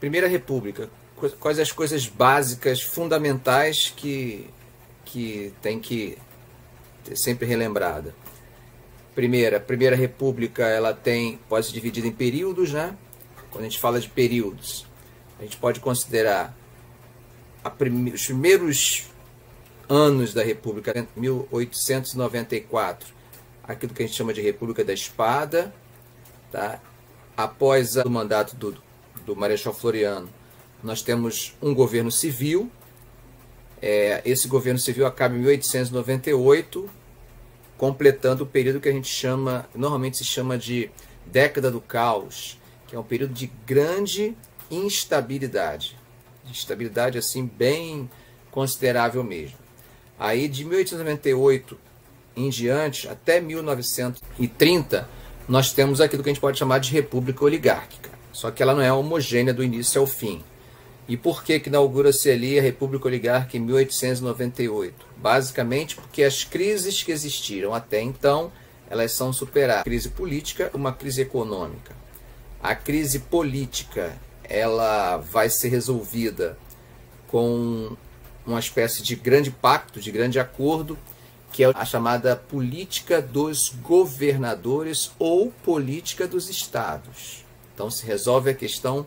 Primeira República, quais as coisas básicas, fundamentais que, que tem que ser sempre relembrada? Primeira, Primeira República, ela tem, pode ser dividida em períodos, né? Quando a gente fala de períodos, a gente pode considerar prime, os primeiros anos da República, 1894, aquilo que a gente chama de República da Espada, tá? após o mandato do, do Marechal Floriano, nós temos um governo civil. É, esse governo civil acaba em 1898, completando o período que a gente chama, normalmente se chama de década do caos, que é um período de grande instabilidade, instabilidade assim bem considerável mesmo. Aí de 1898 em diante, até 1930, nós temos aquilo que a gente pode chamar de república oligárquica. Só que ela não é homogênea do início ao fim. E por que, que inaugura-se ali a República Oligárquica em 1898? Basicamente porque as crises que existiram até então, elas são superadas. Crise política, uma crise econômica. A crise política, ela vai ser resolvida com uma espécie de grande pacto, de grande acordo que é a chamada política dos governadores ou política dos estados. Então se resolve a questão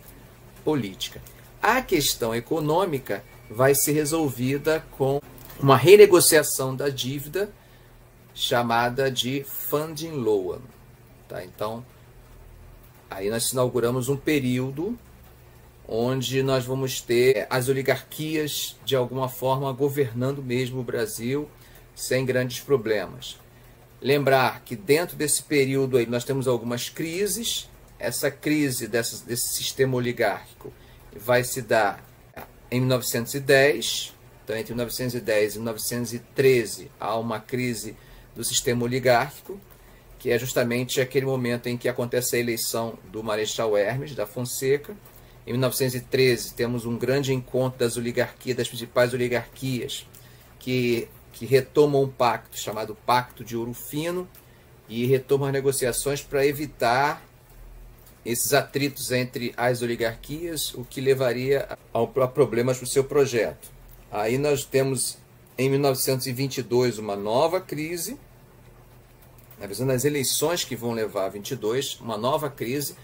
política. A questão econômica vai ser resolvida com uma renegociação da dívida chamada de funding loan. Tá? Então, aí nós inauguramos um período onde nós vamos ter as oligarquias de alguma forma governando mesmo o Brasil sem grandes problemas. Lembrar que dentro desse período aí nós temos algumas crises. Essa crise dessa, desse sistema oligárquico vai se dar em 1910. Então, entre 1910 e 1913 há uma crise do sistema oligárquico, que é justamente aquele momento em que acontece a eleição do Marechal Hermes da Fonseca. Em 1913 temos um grande encontro das oligarquias, das principais oligarquias, que que retomam um pacto chamado Pacto de Ouro Fino e retomam as negociações para evitar esses atritos entre as oligarquias, o que levaria a problemas para o seu projeto. Aí nós temos em 1922 uma nova crise, avisando as eleições que vão levar a 22, uma nova crise,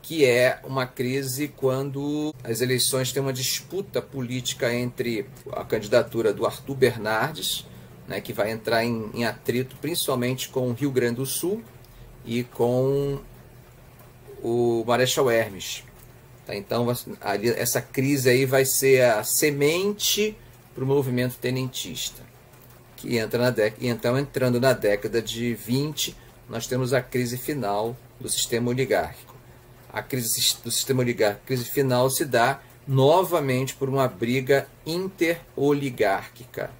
que é uma crise quando as eleições têm uma disputa política entre a candidatura do Arthur Bernardes, né, que vai entrar em, em atrito principalmente com o Rio Grande do Sul e com o Marechal Hermes. Tá? Então, ali, essa crise aí vai ser a semente para o movimento tenentista, que entra na década, então entrando na década de 20, nós temos a crise final do sistema oligárquico. A crise do sistema oligárquico, crise final se dá novamente por uma briga interoligárquica.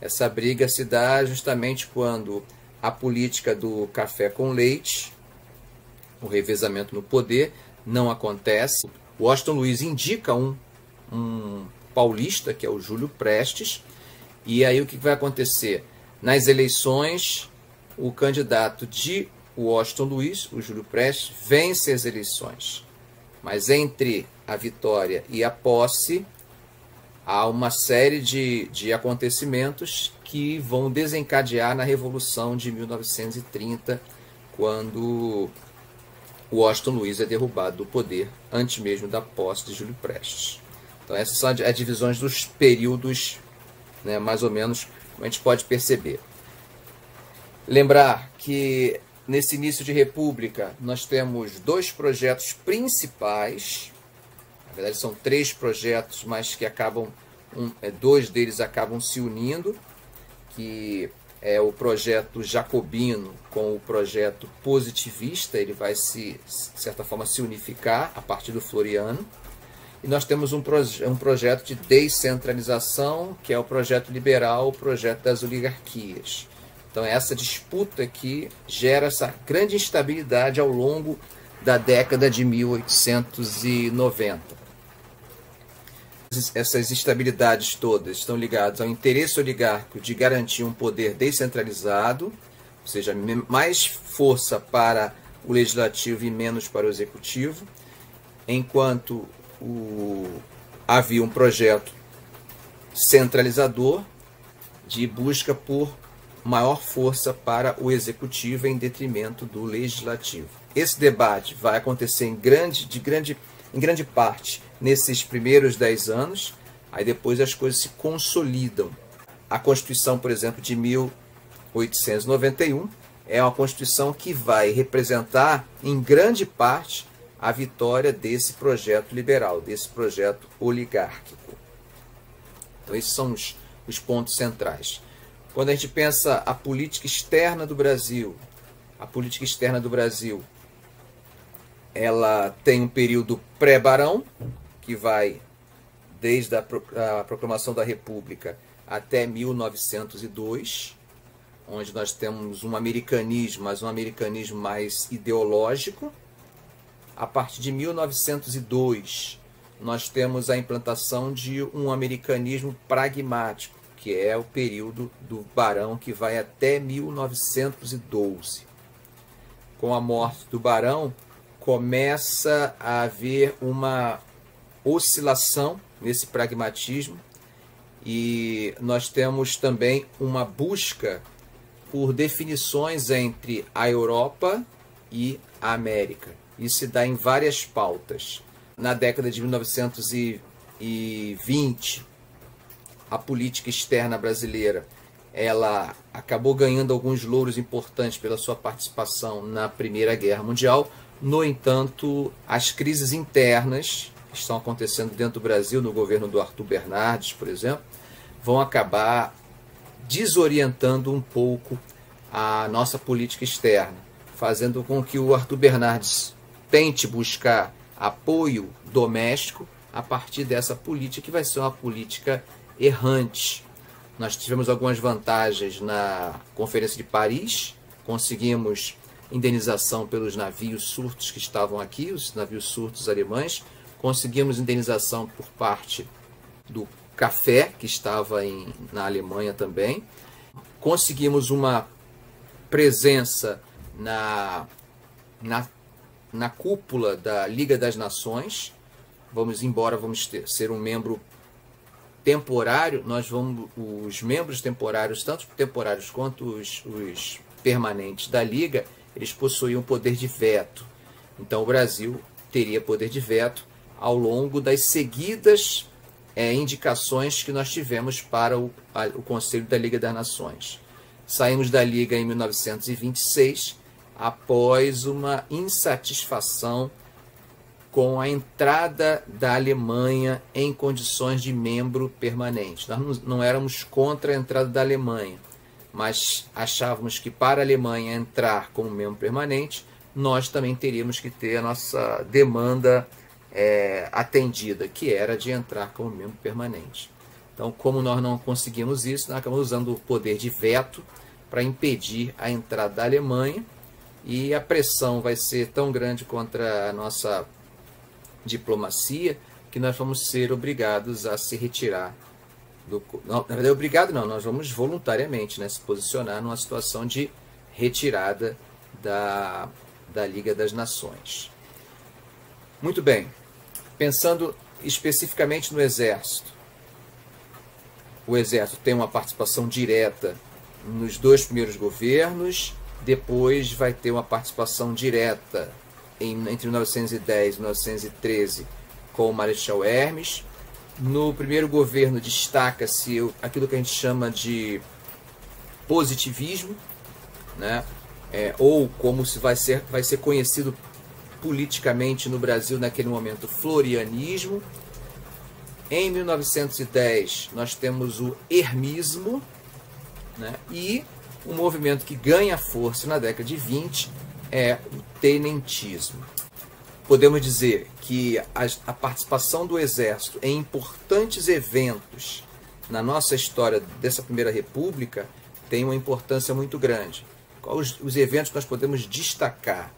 Essa briga se dá justamente quando a política do café com leite, o revezamento no poder, não acontece. O Washington Luiz indica um, um paulista, que é o Júlio Prestes, e aí o que vai acontecer? Nas eleições, o candidato de Washington Luiz, o Júlio Prestes, vence as eleições. Mas entre a vitória e a posse, há uma série de, de acontecimentos que vão desencadear na Revolução de 1930, quando Washington Luiz é derrubado do poder antes mesmo da posse de Júlio Prestes. Então essas são as divisões dos períodos, né, mais ou menos, como a gente pode perceber. Lembrar que nesse início de república nós temos dois projetos principais verdade são três projetos, mas que acabam, um, é, dois deles acabam se unindo, que é o projeto jacobino com o projeto positivista, ele vai se, de certa forma, se unificar a partir do Floriano. E nós temos um, proje um projeto de descentralização, que é o projeto liberal, o projeto das oligarquias. Então, essa disputa que gera essa grande instabilidade ao longo da década de 1890 essas instabilidades todas estão ligadas ao interesse oligárquico de garantir um poder descentralizado, ou seja, mais força para o legislativo e menos para o executivo, enquanto o, havia um projeto centralizador de busca por maior força para o executivo em detrimento do legislativo. Esse debate vai acontecer grande, de grande, em grande parte nesses primeiros dez anos, aí depois as coisas se consolidam. A Constituição, por exemplo, de 1891 é uma Constituição que vai representar, em grande parte, a vitória desse projeto liberal, desse projeto oligárquico. Então, esses são os, os pontos centrais. Quando a gente pensa a política externa do Brasil, a política externa do Brasil, ela tem um período pré-barão, que vai desde a, a proclamação da República até 1902, onde nós temos um americanismo, mas um americanismo mais ideológico. A partir de 1902, nós temos a implantação de um americanismo pragmático, que é o período do Barão que vai até 1912. Com a morte do Barão, começa a haver uma oscilação nesse pragmatismo e nós temos também uma busca por definições entre a Europa e a América. Isso se dá em várias pautas. Na década de 1920, a política externa brasileira ela acabou ganhando alguns louros importantes pela sua participação na Primeira Guerra Mundial. No entanto, as crises internas que estão acontecendo dentro do Brasil, no governo do Arthur Bernardes, por exemplo, vão acabar desorientando um pouco a nossa política externa, fazendo com que o Arthur Bernardes tente buscar apoio doméstico a partir dessa política que vai ser uma política errante. Nós tivemos algumas vantagens na Conferência de Paris, conseguimos indenização pelos navios surtos que estavam aqui, os navios surtos alemães, conseguimos indenização por parte do café que estava em, na Alemanha também, conseguimos uma presença na, na, na cúpula da Liga das Nações, vamos embora, vamos ter, ser um membro temporário, nós vamos, os membros temporários, tanto temporários quanto os, os permanentes da Liga, eles possuíam poder de veto. Então o Brasil teria poder de veto ao longo das seguidas é, indicações que nós tivemos para o, a, o Conselho da Liga das Nações. Saímos da Liga em 1926 após uma insatisfação com a entrada da Alemanha em condições de membro permanente. Nós não éramos contra a entrada da Alemanha, mas achávamos que para a Alemanha entrar como membro permanente, nós também teríamos que ter a nossa demanda é, atendida, que era de entrar como membro permanente. Então, como nós não conseguimos isso, nós acabamos usando o poder de veto para impedir a entrada da Alemanha e a pressão vai ser tão grande contra a nossa diplomacia que nós vamos ser obrigados a se retirar do. Não, na verdade, obrigado não, nós vamos voluntariamente né, se posicionar numa situação de retirada da, da Liga das Nações. Muito bem, pensando especificamente no Exército. O Exército tem uma participação direta nos dois primeiros governos, depois vai ter uma participação direta em, entre 1910 e 1913 com o Marechal Hermes. No primeiro governo destaca-se aquilo que a gente chama de positivismo, né? É, ou como se vai ser, vai ser conhecido politicamente no Brasil naquele momento, florianismo. Em 1910 nós temos o hermismo né? e um movimento que ganha força na década de 20 é o tenentismo. Podemos dizer que a, a participação do Exército em importantes eventos na nossa história dessa Primeira República tem uma importância muito grande. Quais os, os eventos que nós podemos destacar?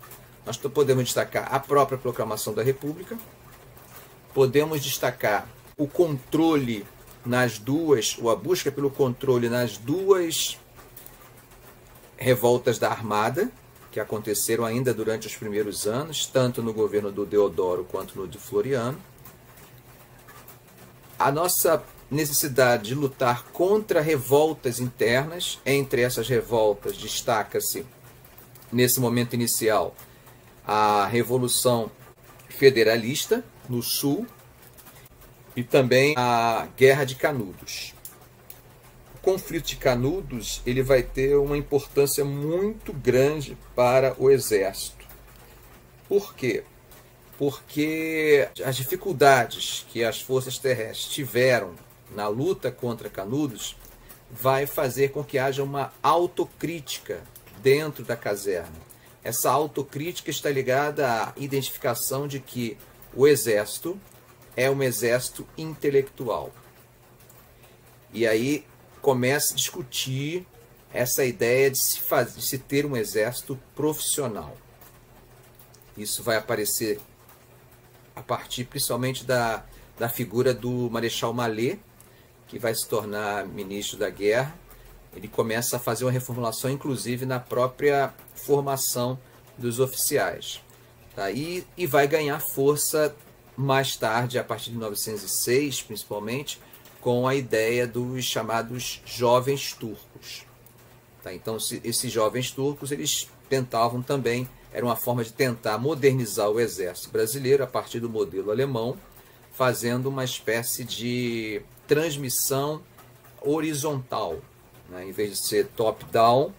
Nós podemos destacar a própria proclamação da República, podemos destacar o controle nas duas, ou a busca pelo controle nas duas revoltas da Armada, que aconteceram ainda durante os primeiros anos, tanto no governo do Deodoro quanto no de Floriano. a nossa necessidade de lutar contra revoltas internas. Entre essas revoltas destaca-se, nesse momento inicial, a Revolução Federalista no Sul e também a Guerra de Canudos. Conflito de Canudos ele vai ter uma importância muito grande para o Exército. Por quê? Porque as dificuldades que as forças terrestres tiveram na luta contra Canudos vai fazer com que haja uma autocrítica dentro da caserna. Essa autocrítica está ligada à identificação de que o exército é um exército intelectual. E aí começa a discutir essa ideia de se, fazer, de se ter um exército profissional. Isso vai aparecer a partir principalmente da, da figura do Marechal Mallet, que vai se tornar ministro da guerra, ele começa a fazer uma reformulação, inclusive na própria formação dos oficiais. Tá? E, e vai ganhar força mais tarde, a partir de 1906, principalmente, com a ideia dos chamados jovens turcos. Tá? Então, se, esses jovens turcos eles tentavam também, era uma forma de tentar modernizar o exército brasileiro a partir do modelo alemão, fazendo uma espécie de transmissão horizontal. Né? Em vez de ser top-down,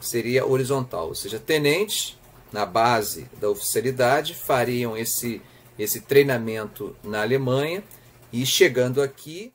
seria horizontal. Ou seja, tenentes, na base da oficialidade, fariam esse, esse treinamento na Alemanha e chegando aqui